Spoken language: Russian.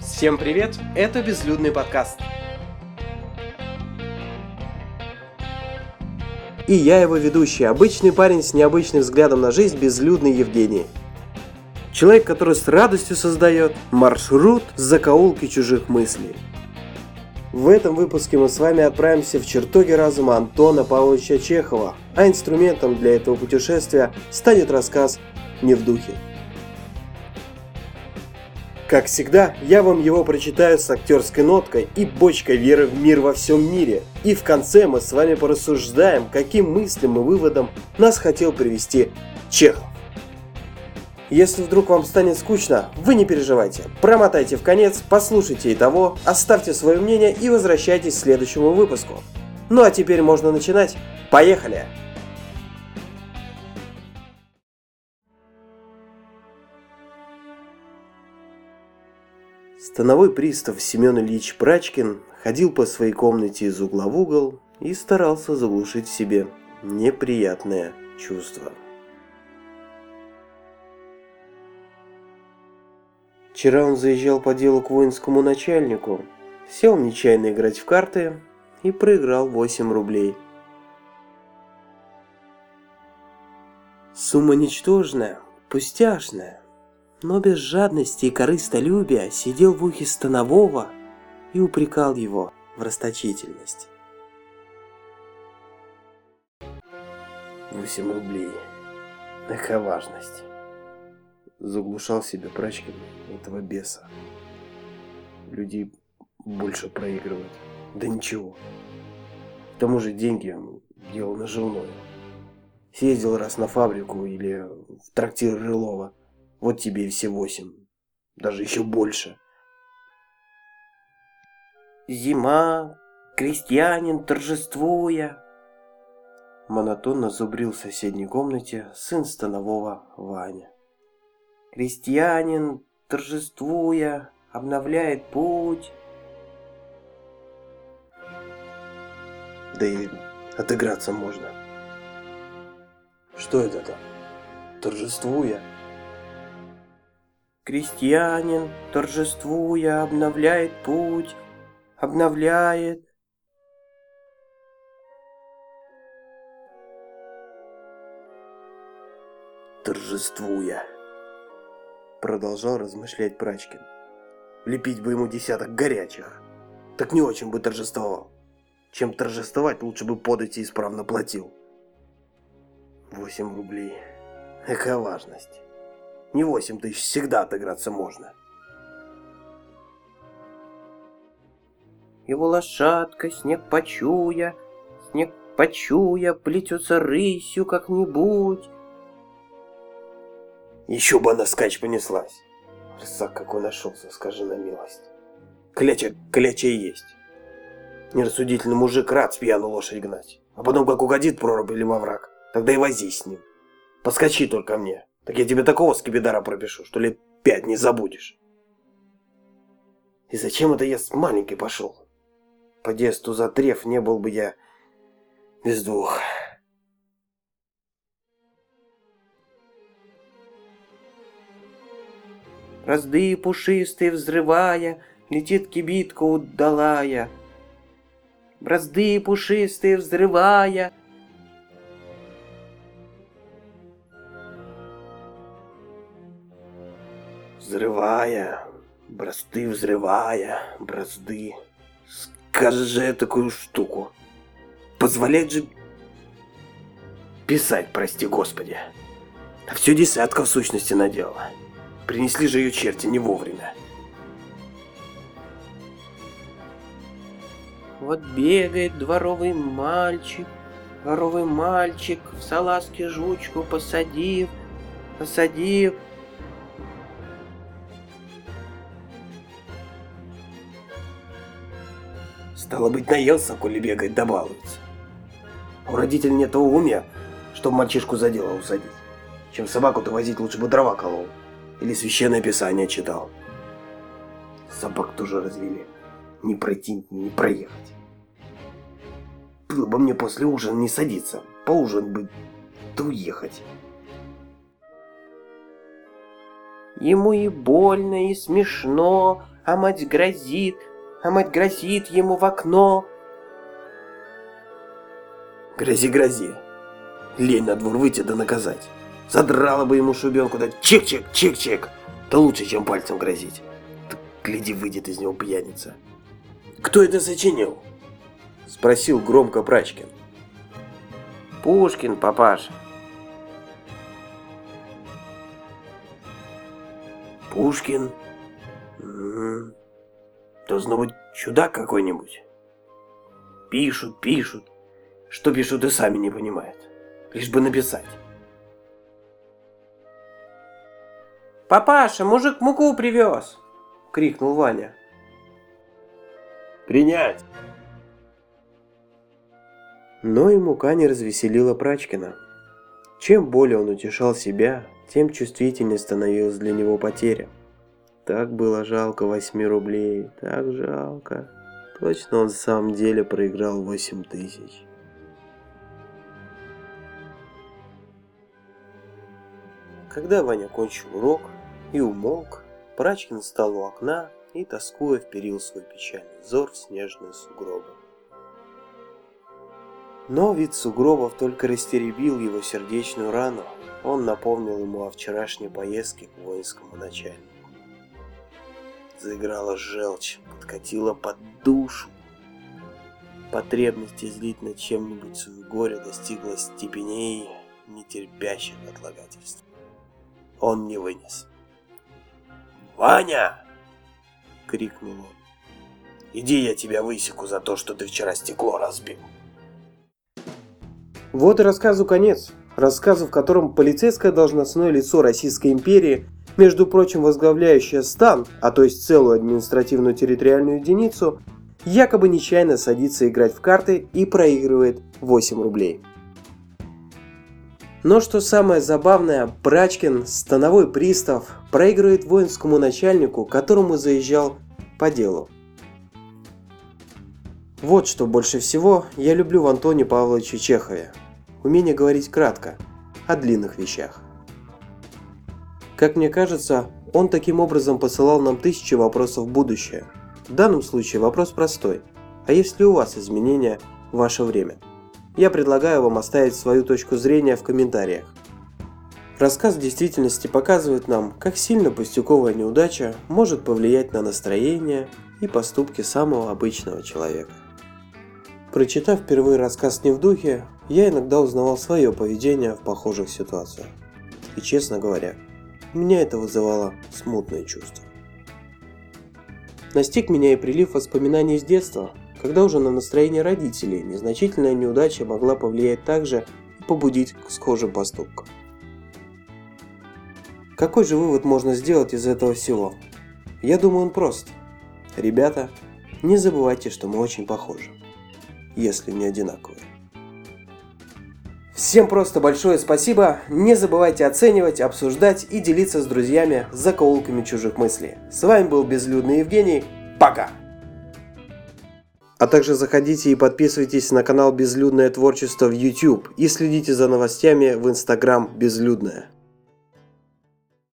Всем привет, это Безлюдный подкаст. И я его ведущий, обычный парень с необычным взглядом на жизнь, Безлюдный Евгений. Человек, который с радостью создает маршрут с закоулки чужих мыслей. В этом выпуске мы с вами отправимся в чертоги разума Антона Павловича Чехова, а инструментом для этого путешествия станет рассказ «Не в духе». Как всегда, я вам его прочитаю с актерской ноткой и бочкой веры в мир во всем мире. И в конце мы с вами порассуждаем, каким мыслям и выводом нас хотел привести Чехов. Если вдруг вам станет скучно, вы не переживайте. Промотайте в конец, послушайте и того, оставьте свое мнение и возвращайтесь к следующему выпуску. Ну а теперь можно начинать. Поехали! Становой пристав Семен Ильич Прачкин ходил по своей комнате из угла в угол и старался заглушить в себе неприятное чувство. Вчера он заезжал по делу к воинскому начальнику, сел нечаянно играть в карты и проиграл 8 рублей. Сумма ничтожная, пустяшная, но без жадности и корыстолюбия сидел в ухе Станового и упрекал его в расточительности. 8 рублей. Какая важность заглушал себе прачкин этого беса. Людей больше проигрывают. Да ничего. К тому же деньги делал наживное. Съездил раз на фабрику или в трактир Рылова. Вот тебе и все восемь. Даже еще больше. Зима, крестьянин, торжествуя. Монотонно зубрил в соседней комнате сын станового Ваня. Крестьянин, торжествуя, обновляет путь. Да и отыграться можно. Что это там? Торжествуя. Крестьянин, торжествуя, обновляет путь, обновляет. Торжествуя продолжал размышлять Прачкин. Лепить бы ему десяток горячих. Так не очень бы торжествовал. Чем торжествовать, лучше бы подать и исправно платил. Восемь рублей. Какая важность. Не восемь тысяч, всегда отыграться можно. Его лошадка, снег почуя, снег почуя, плетется рысью как-нибудь, еще бы она скач понеслась. Рысак какой нашелся, скажи на милость. Кляча, кляча и есть. Нерассудительный мужик рад с пьяну лошадь гнать. А потом как угодит прорубь или маврак, тогда и возись с ним. Поскочи только мне. Так я тебе такого скибидара пропишу, что лет пять не забудешь. И зачем это я с маленькой пошел? По детству за треф не был бы я без двух. Разды пушистые взрывая, Летит кибитка удалая. Бразды пушистые взрывая, Взрывая, бразды взрывая, бразды. Скажи такую штуку. Позволять же писать, прости господи. А все десятка в сущности надела. Принесли же ее черти не вовремя. Вот бегает дворовый мальчик, дворовый мальчик в салазке жучку посадив, посадив. Стало быть, наелся, коли бегает да балуется. У родителей нет того уме, чтобы мальчишку за дело усадить. Чем собаку-то возить, лучше бы дрова колол. Или священное писание читал. Собак тоже развели. Не пройти, не проехать. Было бы мне после ужина не садиться. Поужинать бы, да уехать. Ему и больно, и смешно, а мать грозит, а мать грозит ему в окно. Грози, грози. Лень на двор выйти да наказать. Задрала бы ему шубенку, да чик-чик, чик-чик. Да лучше, чем пальцем грозить. Так, гляди, выйдет из него пьяница. Кто это сочинил? Спросил громко Прачкин. Пушкин, папаша. Пушкин? М-м. Должно быть чудак какой-нибудь. Пишут, пишут. Что пишут и сами не понимают. Лишь бы написать. «Папаша, мужик муку привез!» — крикнул Ваня. «Принять!» Но и мука не развеселила Прачкина. Чем более он утешал себя, тем чувствительнее становилась для него потеря. Так было жалко восьми рублей, так жалко. Точно он в самом деле проиграл восемь тысяч. Когда Ваня кончил урок и умолк, Прачкин встал у окна и, тоскуя, вперил свой печальный взор в снежные сугробы. Но вид сугробов только растеребил его сердечную рану. Он напомнил ему о вчерашней поездке к воинскому начальнику. Заиграла желчь, подкатила под душу. Потребность излить над чем-нибудь свое горе достигла степеней, нетерпящих отлагательств. Он не вынес. «Ваня!» — крикнул он. «Иди, я тебя высеку за то, что ты вчера стекло разбил». Вот и рассказу конец. Рассказу, в котором полицейское должностное лицо Российской империи, между прочим возглавляющее стан, а то есть целую административную территориальную единицу, якобы нечаянно садится играть в карты и проигрывает 8 рублей. Но что самое забавное, Брачкин, становой пристав, проигрывает воинскому начальнику, которому заезжал по делу. Вот что больше всего я люблю в Антоне Павловиче Чехове. Умение говорить кратко, о длинных вещах. Как мне кажется, он таким образом посылал нам тысячи вопросов в будущее. В данном случае вопрос простой. А есть ли у вас изменения в ваше время? Я предлагаю вам оставить свою точку зрения в комментариях. Рассказ в действительности показывает нам, как сильно пустяковая неудача может повлиять на настроение и поступки самого обычного человека. Прочитав впервые рассказ не в духе, я иногда узнавал свое поведение в похожих ситуациях. И честно говоря, меня это вызывало смутные чувства. Настиг меня и прилив воспоминаний из детства, когда уже на настроение родителей незначительная неудача могла повлиять также и побудить к схожим поступкам. Какой же вывод можно сделать из этого всего? Я думаю, он прост. Ребята, не забывайте, что мы очень похожи, если не одинаковые. Всем просто большое спасибо. Не забывайте оценивать, обсуждать и делиться с друзьями закоулками чужих мыслей. С вами был Безлюдный Евгений. Пока! А также заходите и подписывайтесь на канал Безлюдное творчество в YouTube и следите за новостями в Instagram Безлюдное.